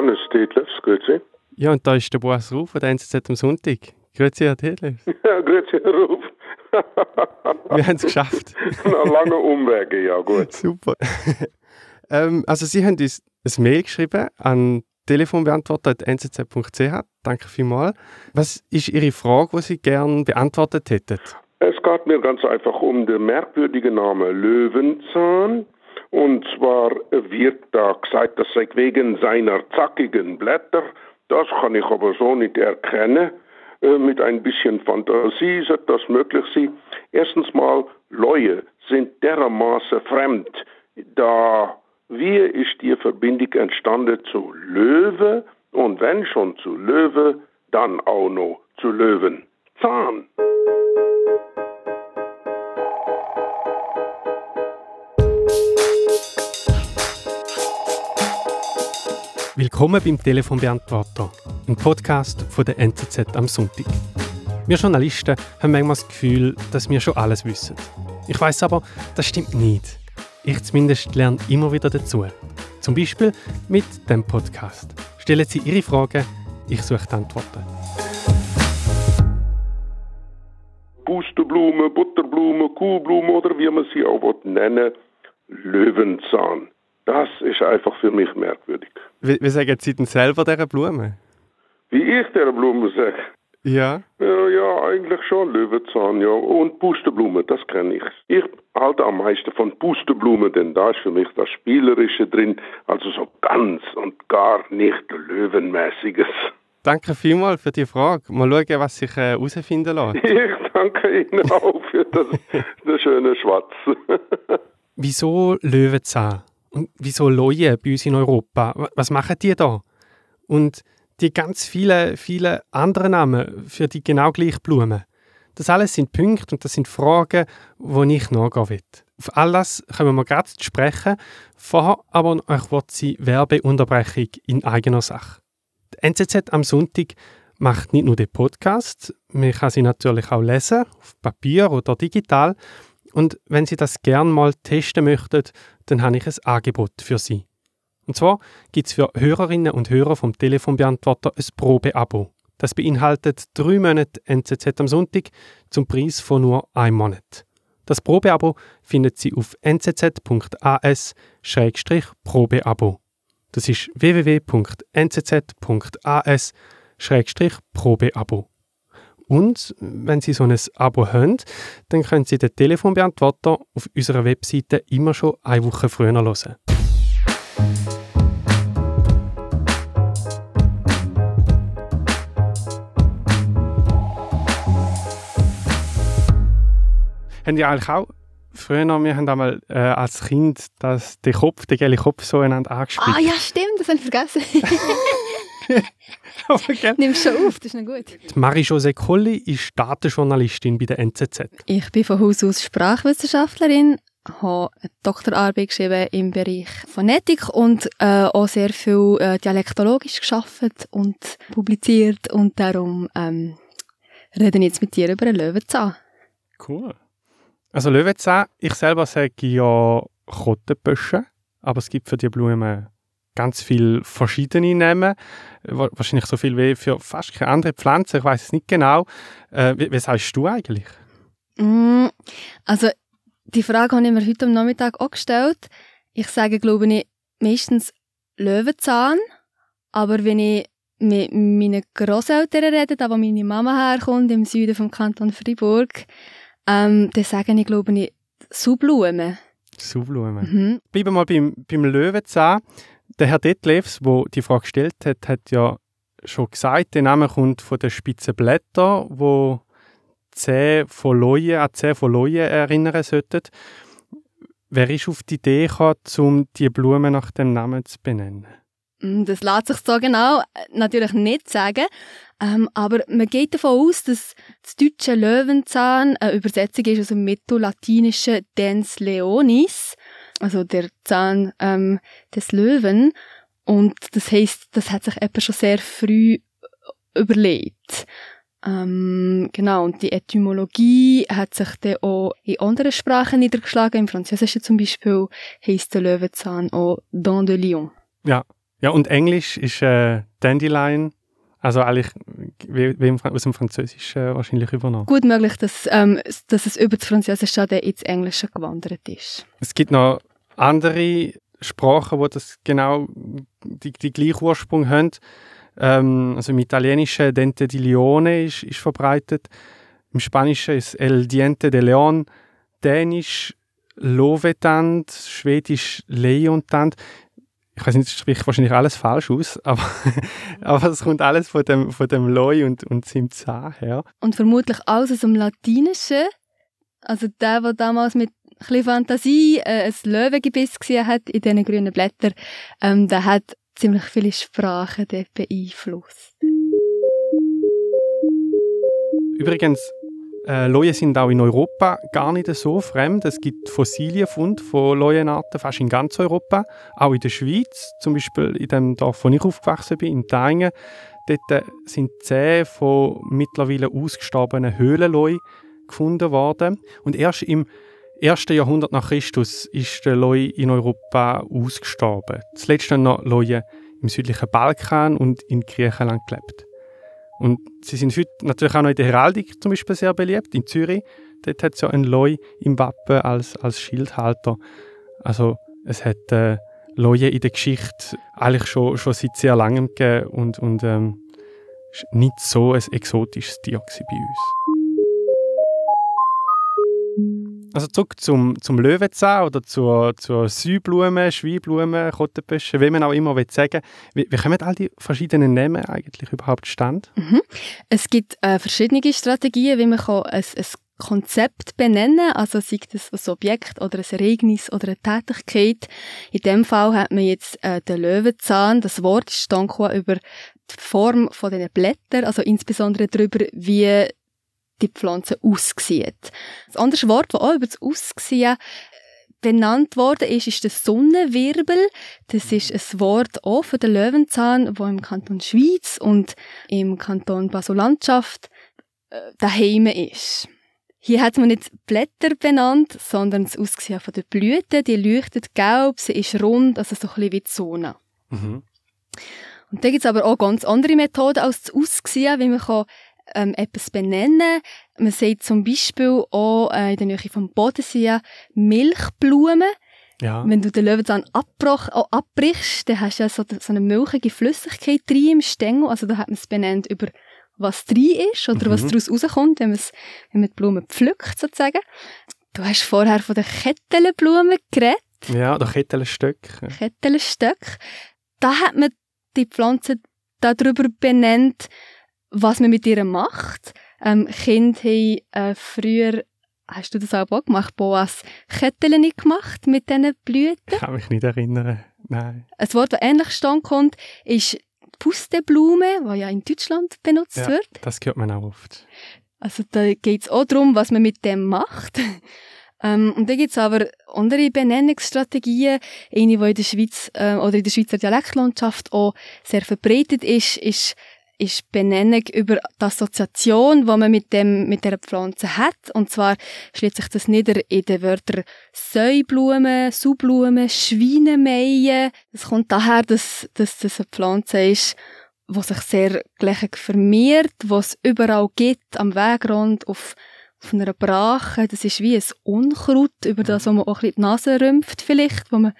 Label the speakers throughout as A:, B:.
A: Hannes Detlefs, grüezi.
B: Ja, und da ist der Boas Ruf von der NZZ am Sonntag. Grüezi, Herr Detlefs.
A: Ja, grüezi, Herr Ruf.
B: Wir haben es geschafft.
A: Nach langen Umwege, ja gut.
B: Super. ähm, also Sie haben uns ein Mail geschrieben an telefonbeantworter.nzz.ch. Danke vielmals. Was ist Ihre Frage, die Sie gerne beantwortet hätten?
A: Es geht mir ganz einfach um den merkwürdigen Namen Löwenzahn. Und zwar wird da gesagt, das sei wegen seiner zackigen Blätter. Das kann ich aber so nicht erkennen. Äh, mit ein bisschen Fantasie sollte das möglich sein. Erstens mal, Leue sind dermaßen fremd. Da wie ist die Verbindung entstanden zu Löwe und wenn schon zu Löwe, dann auch noch zu Löwenzahn.
B: Willkommen beim Telefonbeantworter, ein Podcast von der NZZ am Sonntag. Wir Journalisten haben manchmal das Gefühl, dass wir schon alles wissen. Ich weiß aber, das stimmt nicht. Ich zumindest lerne immer wieder dazu. Zum Beispiel mit dem Podcast. Stellen Sie Ihre Fragen, ich suche die Antworten.
A: Pusteblume, Butterblume, Kuhblume oder wie man sie auch nennen Löwenzahn. Das ist einfach für mich merkwürdig.
B: Wie, wie sagen Sie denn selber dieser Blume?
A: Wie ich dieser Blume sage?
B: Ja.
A: Ja, ja, eigentlich schon Löwenzahn, ja. Und Pusteblume, das kenne ich. Ich halte am meisten von Pusteblume, denn da ist für mich das Spielerische drin, also so ganz und gar nicht Löwenmäßiges.
B: Danke vielmals für die Frage. Mal schauen, was sich äh, herausfinden lässt.
A: Ich danke Ihnen auch für das, das schöne Schwatz.
B: wieso Löwenzahn? Und wieso Leue bei uns in Europa? Was machen die da? Und die ganz vielen, vielen anderen Namen für die genau gleiche Blume. Das alles sind Punkte und das sind Fragen, die ich nachgehen will. Auf all das kommen wir gerade zu sprechen. Vorher aber noch eine kurze Werbeunterbrechung in eigener Sache. Die NZZ am Sonntag macht nicht nur den Podcast, man kann sie natürlich auch lesen, auf Papier oder digital. Und wenn Sie das gerne mal testen möchten, dann habe ich ein Angebot für Sie. Und zwar gibt es für Hörerinnen und Hörer vom Telefonbeantworter ein Probeabo. Das beinhaltet drei Monate NZZ am Sonntag zum Preis von nur einem Monat. Das Probeabo findet Sie auf nzz.as-probeabo. Das ist www.nzz.as-probeabo. Und wenn Sie so ein Abo haben, dann können Sie den Telefonbeantworter auf unserer Webseite immer schon eine Woche früher hören. haben ja eigentlich auch früher noch, wir haben einmal äh, als Kind das, den Kopf, den gelben Kopf so einander angespielt.
C: Ah ja, stimmt, das habe ich vergessen. Nimmst schon auf, das ist noch gut.
B: Die Marie-José Colli ist Datenjournalistin bei der NZZ.
C: Ich bin von Haus aus Sprachwissenschaftlerin, habe eine Doktorarbeit geschrieben im Bereich Phonetik und äh, auch sehr viel äh, dialektologisch geschafft und publiziert und darum ähm, rede ich jetzt mit dir über einen Löwenzahn.
B: Cool. Also Löwenzahn, ich selber sage ja Kottenbösche, aber es gibt für die Blumen ganz viele verschiedene Namen. Wahrscheinlich so viel wie für fast keine andere Pflanze, ich weiß es nicht genau. Äh, wie, wie sagst du eigentlich?
C: Mm, also die Frage habe ich mir heute am Nachmittag auch gestellt. Ich sage, glaube ich, meistens Löwenzahn, aber wenn ich mit meinen Großeltern rede, da wo meine Mama herkommt, im Süden vom Kanton Freiburg, ähm, dann sage ich, glaube ich, Saublumen.
B: Saublumen. Mhm. Bleiben wir mal beim, beim Löwenzahn. Der Herr Detlefs, der die Frage gestellt hat, hat ja schon gesagt, der Name kommt von den spitzen Blättern, wo Zähne von Leuen, an Zähne von Leuen erinnern sollten. Wer ist auf die Idee gekommen, um die Blumen nach dem Namen zu benennen?
C: Mm, das lässt sich so genau äh, natürlich nicht sagen. Ähm, aber man geht davon aus, dass das deutsche Löwenzahn eine Übersetzung ist aus dem mittellatinischen Dens Leonis, also der Zahn ähm, des Löwen. Und das heißt, das hat sich eben schon sehr früh überlegt. Ähm, genau, und die Etymologie hat sich dann auch in anderen Sprachen niedergeschlagen. Im Französischen zum Beispiel heisst der Löwenzahn auch Dent de Lion.
B: Ja, Ja, und Englisch ist äh, Dandelion, also eigentlich wie, wie aus dem Französischen äh, wahrscheinlich übernommen.
C: Gut möglich, dass, ähm, dass es über das Französische dann ins Englische gewandert ist.
B: Es gibt noch andere Sprachen, wo das genau die, die gleichen Ursprung haben. Ähm, also im Italienischen Dente di Leone ist, ist verbreitet. Im Spanischen ist El Diente de Leon. Dänisch Lovetant, Schwedisch Leontant. Ich weiß nicht, das spricht wahrscheinlich alles falsch aus, aber, aber es kommt alles von dem, von dem Loi und, und seinem Zahn her.
C: Und vermutlich alles aus dem Latinischen. Also der, der damals mit bisschen Fantasie äh, ein Löwengebiss gesehen hat in diesen grünen Blättern, ähm, der hat ziemlich viele Sprachen dort beeinflusst.
B: Übrigens, äh, Leuen sind auch in Europa gar nicht so fremd. Es gibt Fossilienfunde von Leuenarten fast in ganz Europa, auch in der Schweiz, zum Beispiel in dem Dorf, wo ich aufgewachsen bin, in Taingen. Dort sind zehn von mittlerweile ausgestorbenen Höhlenleu gefunden worden. Und erst im 1. Jahrhundert nach Christus ist der Leu in Europa ausgestorben. Zuletzt haben noch Leue im südlichen Balkan und in Griechenland gelebt. Und sie sind heute natürlich auch noch in der Heraldik zum Beispiel sehr beliebt, in Zürich. Dort hat es ja ein Leu im Wappen als, als Schildhalter. Also es hat äh, Leue in der Geschichte eigentlich schon, schon seit sehr langem gegeben und, und ähm, nicht so ein exotisches Tier bei uns. Also zurück zum, zum Löwenzahn oder zur, zur Säublume, Schweinblume, Kottenbüsche, wie man auch immer will sagen wie, wie kommen all die verschiedenen Namen eigentlich überhaupt stand?
C: Mhm. Es gibt äh, verschiedene Strategien, wie man kann ein, ein Konzept benennen, also sei das ein Objekt oder ein Ereignis oder eine Tätigkeit. In dem Fall hat man jetzt äh, den Löwenzahn, das Wort ist dann über die Form von den Blättern, also insbesondere darüber, wie die Pflanze aussieht. Das andere Wort, das auch über das Aussehen benannt worden ist, ist der Sonnenwirbel. Das ist ein Wort auch für den Löwenzahn, wo im Kanton Schweiz und im Kanton Basel-Landschaft äh, daheim ist. Hier hat man nicht Blätter benannt, sondern das Aussehen von der Blüte. Die leuchtet gelb, sie ist rund, also so ein bisschen wie die Sonne. Mhm. Und da gibt es aber auch ganz andere Methoden als das Aussehen, wie man kann ähm, etwas benennen. Man sieht zum Beispiel auch äh, in der Nähe vom Bodensee Milchblumen. Ja. Wenn du den Löwenzahn abbroch, auch abbrichst, dann hast du ja so, so eine milchige Flüssigkeit drin im Stängel. Also da hat man es benannt über was drin ist oder mhm. was daraus rauskommt, wenn, wenn man die Blumen pflückt, sozusagen. Du hast vorher von den Kettelblumen geredet.
B: Ja, oder Kettelstöcke.
C: Kettelstöcke. Da hat man die Pflanze darüber benannt, was man mit ihr macht. Ähm, Kinder haben äh, früher, hast du das auch gemacht, Boas, Ketteln gemacht mit diesen Blüten?
B: Ich kann mich nicht erinnern, nein.
C: Ein Wort, das ähnlich stand kommt, ist Pusteblume, die ja in Deutschland benutzt ja, wird.
B: das hört man auch oft.
C: Also da geht es auch darum, was man mit dem macht. ähm, und da gibt es aber andere Benennungsstrategien. Eine, die in der Schweiz äh, oder in der Schweizer Dialektlandschaft auch sehr verbreitet ist, ist ist Benennung über die Assoziation, die man mit dem, mit der Pflanze hat. Und zwar schließt sich das nieder in den Wörtern Säublumen, Sublumen, Schweinemeien. Es kommt daher, dass, dass das eine Pflanze ist, die sich sehr gleich vermehrt, was es überall gibt, am Wegrand, auf auf einer Brache, das ist wie ein Unkraut, über das wo man auch ein bisschen die Nase rümpft vielleicht, wo man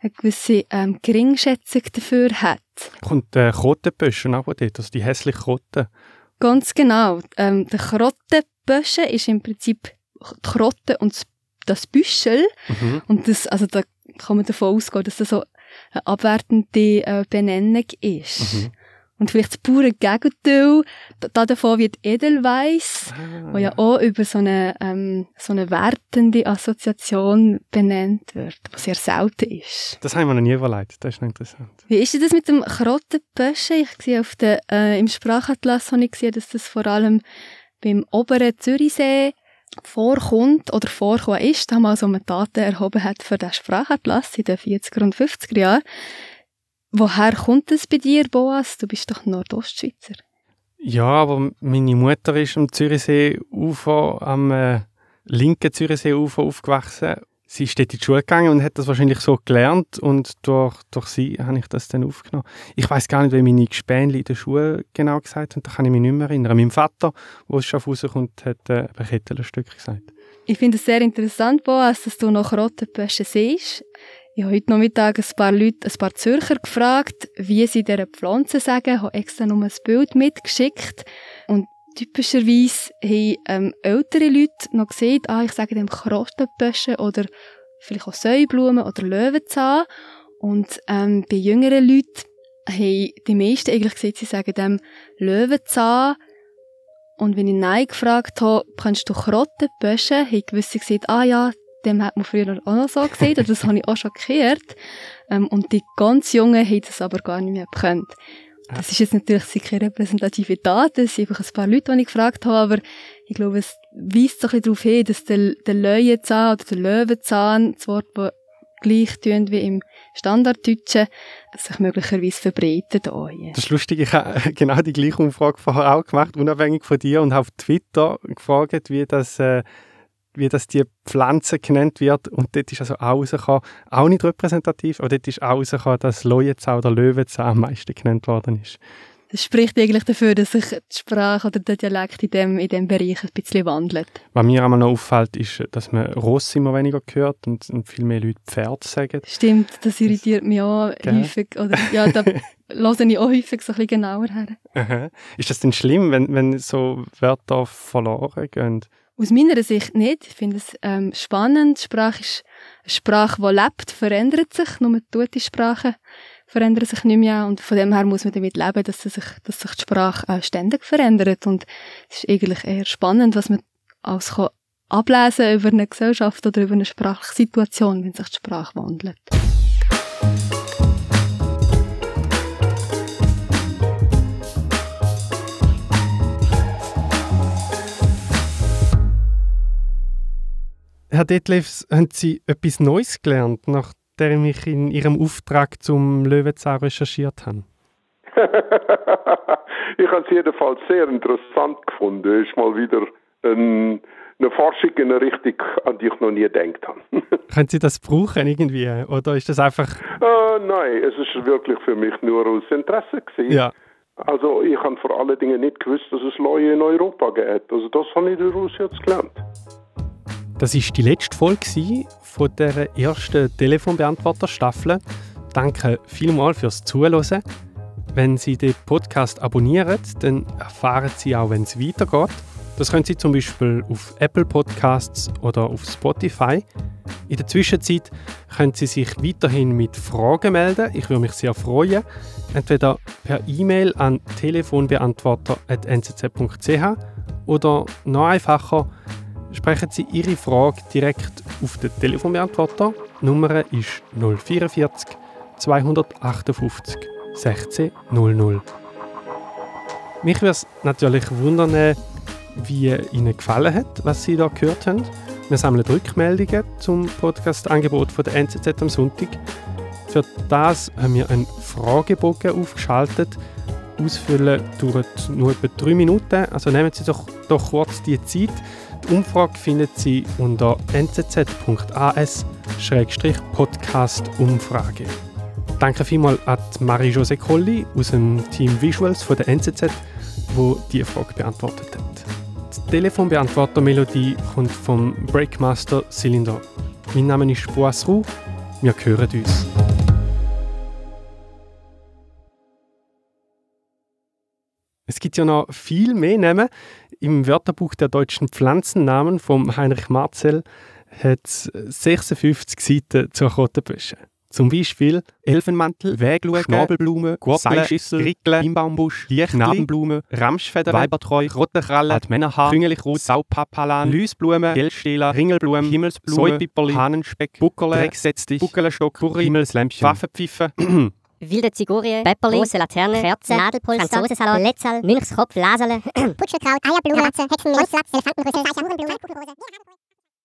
C: eine gewisse ähm, Geringschätzung dafür hat.
B: Kommt der Kottenböschen auch dort, also die hässliche Krotte?
C: Ganz genau. Ähm, der Krottenböschen ist im Prinzip die Krotte und das Büschel. Mhm. Und das, also da kann man davon ausgehen, dass das so eine abwertende äh, Benennung ist. Mhm. Und vielleicht das pure Gegenteil da davon wird Edelweiss, ah. wo ja auch über so eine, ähm, so eine wertende Assoziation benannt wird, was sehr selten ist.
B: Das haben wir noch nie überlegt, das ist noch interessant.
C: Wie ist denn das mit dem Krottenböschen? Ich sehe auf der, äh, im Sprachatlas habe ich gesehen, dass das vor allem beim oberen Zürichsee vorkommt oder vorkommen ist, da mal so eine Daten erhoben hat für den Sprachatlas in den 40er und 50er Jahren. Woher kommt es bei dir, Boas? Du bist doch Nordostschweizer.
B: Ja, aber meine Mutter ist am Zürichsee-Ufer, am äh, linken Zürichsee-Ufer aufgewachsen. sie ist dort in die Schule gegangen und hat das wahrscheinlich so gelernt und durch, durch sie habe ich das dann aufgenommen. Ich weiß gar nicht, wie meine Gespänli in der Schule genau gesagt haben, da kann ich mich nicht mehr erinnern. Mein Vater, der es schon rauskommt, hat äh, ein Kettelstück gesagt.
C: Ich finde es sehr interessant, Boas, dass du nach Rottenböschen siehst. Ich habe heute Nachmittag ein paar Leute, ein paar Zürcher gefragt, wie sie dieser Pflanze sagen. Ich habe extra noch ein Bild mitgeschickt. Und typischerweise haben ähm, ältere Leute noch gesehen, ah, ich sage dem Krottenböschen oder vielleicht auch Säublumen oder Löwenzahn. Und ähm, bei jüngeren Leuten haben die meisten eigentlich gesehen, sie sagen dem Löwenzahn. Und wenn ich Nein gefragt habe, kannst du Krottenböschen, haben gewisse gesagt, ah ja, dem hat man früher auch noch so gesehen, oder das habe ich auch schon gehört. Ähm, und die ganz Jungen haben das aber gar nicht mehr gekannt. Das ist jetzt natürlich keine repräsentative Daten, es sind einfach ein paar Leute, die ich gefragt habe, aber ich glaube, es weist so ein bisschen darauf hin, dass der, der Löwenzahn oder der Löwenzahn, das Wort, das gleich tun wie im Standarddeutschen, sich möglicherweise verbreitet auch hier.
B: Das ist lustig, ich habe genau die gleiche Umfrage vorher auch gemacht, unabhängig von dir, und habe auf Twitter gefragt, wie das... Äh, wie das die Pflanze genannt wird. Und dort ist also auch rausgekommen, auch nicht repräsentativ, aber dort ist auch rausgekommen, dass Leuenzahn oder Löwenzahn am meisten genannt worden ist.
C: Das spricht eigentlich dafür, dass sich die Sprache oder der Dialekt in dem, in dem Bereich ein bisschen wandelt.
B: Was mir einmal noch auffällt, ist, dass man Ross immer weniger hört und, und viel mehr Leute Pferd sagen.
C: Stimmt, das irritiert das, mich auch gell? häufig. Oder, ja, da höre ich auch häufig so ein bisschen genauer her.
B: Aha. Ist das denn schlimm, wenn, wenn so Wörter verloren gehen?
C: Aus meiner Sicht nicht. Ich finde es ähm, spannend. Sprache ist eine Sprache, die lebt, verändert sich. Nur die gute Sprachen verändern sich nicht mehr. Und von dem her muss man damit leben, dass sich, dass sich die Sprache äh, ständig verändert. Und es ist eigentlich eher spannend, was man alles kann ablesen über eine Gesellschaft oder über eine Sprachsituation, wenn sich die Sprache wandelt.
B: Herr Detlefs, haben Sie etwas Neues gelernt, nachdem ich in Ihrem Auftrag zum Löwenzahn recherchiert habe?
A: ich habe es jedenfalls sehr interessant gefunden. Es ist mal wieder ein, eine Forschung in eine Richtung, an die ich noch nie gedacht habe.
B: Können Sie das brauchen irgendwie? Oder ist das einfach...
A: Äh, nein, es ist wirklich für mich nur aus Interesse gewesen.
B: Ja.
A: Also ich habe vor allen Dingen nicht gewusst, dass es Leute in Europa gibt. Also das habe ich daraus jetzt gelernt.
B: Das ist die letzte Folge von der ersten Telefonbeantworter-Staffel. Danke vielmals fürs Zuhören. Wenn Sie den Podcast abonnieren, dann erfahren Sie auch, wenn es weitergeht. Das können Sie zum Beispiel auf Apple Podcasts oder auf Spotify. In der Zwischenzeit können Sie sich weiterhin mit Fragen melden. Ich würde mich sehr freuen. Entweder per E-Mail an telefonbeantworter.nzz.ch oder noch einfacher sprechen Sie Ihre Frage direkt auf den Telefonbeantworter. Die Nummer ist 044 258 16 00. Mich würde es natürlich wundern, wie Ihnen gefallen hat, was Sie da gehört haben. Wir sammeln Rückmeldungen zum Podcast-Angebot der NZZ am Sonntag. Für das haben wir einen Fragebogen aufgeschaltet. Ausfüllen dauert nur etwa drei Minuten, also nehmen Sie doch, doch kurz die Zeit. Die Umfrage findet Sie unter nzz.as-podcast-umfrage. Danke vielmals an Marie-José Colli aus dem Team Visuals von der NZZ, wo die Frage beantwortet hat. Die Telefonbeantworter-Melodie kommt vom Breakmaster Cylinder. Mein Name ist Boas Roux. Wir hören uns. Es gibt ja noch viel mehr Namen. Im Wörterbuch der deutschen Pflanzennamen von Heinrich Marzel hat es 56 Seiten zur Kottenbüsche. Zum Beispiel Elfenmantel, Wägluge, Schnabelblume, Seilschüssel, Rickle, Imbaumbusch, Lichtnabenblume, Ramschfeder, Weibertreu, Rottenkralle, Altmännerhaar, Krüngelichrot, Saupapalan, Lüsblume, Geldstähler, Ringelblume, Himmelsblume, Säupiperli, Hahnenspeck, Buckerle, Drecksetztich, Buckelenstock, Curry, Himmelslämpchen, Waffenpfeife,
D: wilde Zigurie, Pepperli, große Laterne, Kerze, Nadelpolster, Franzosensalat, Letzal, Münchskopf, Lasele, Putschelkraut, Eierblume, Hexenmilch, Elefantenbrüssel, Eichhornblume,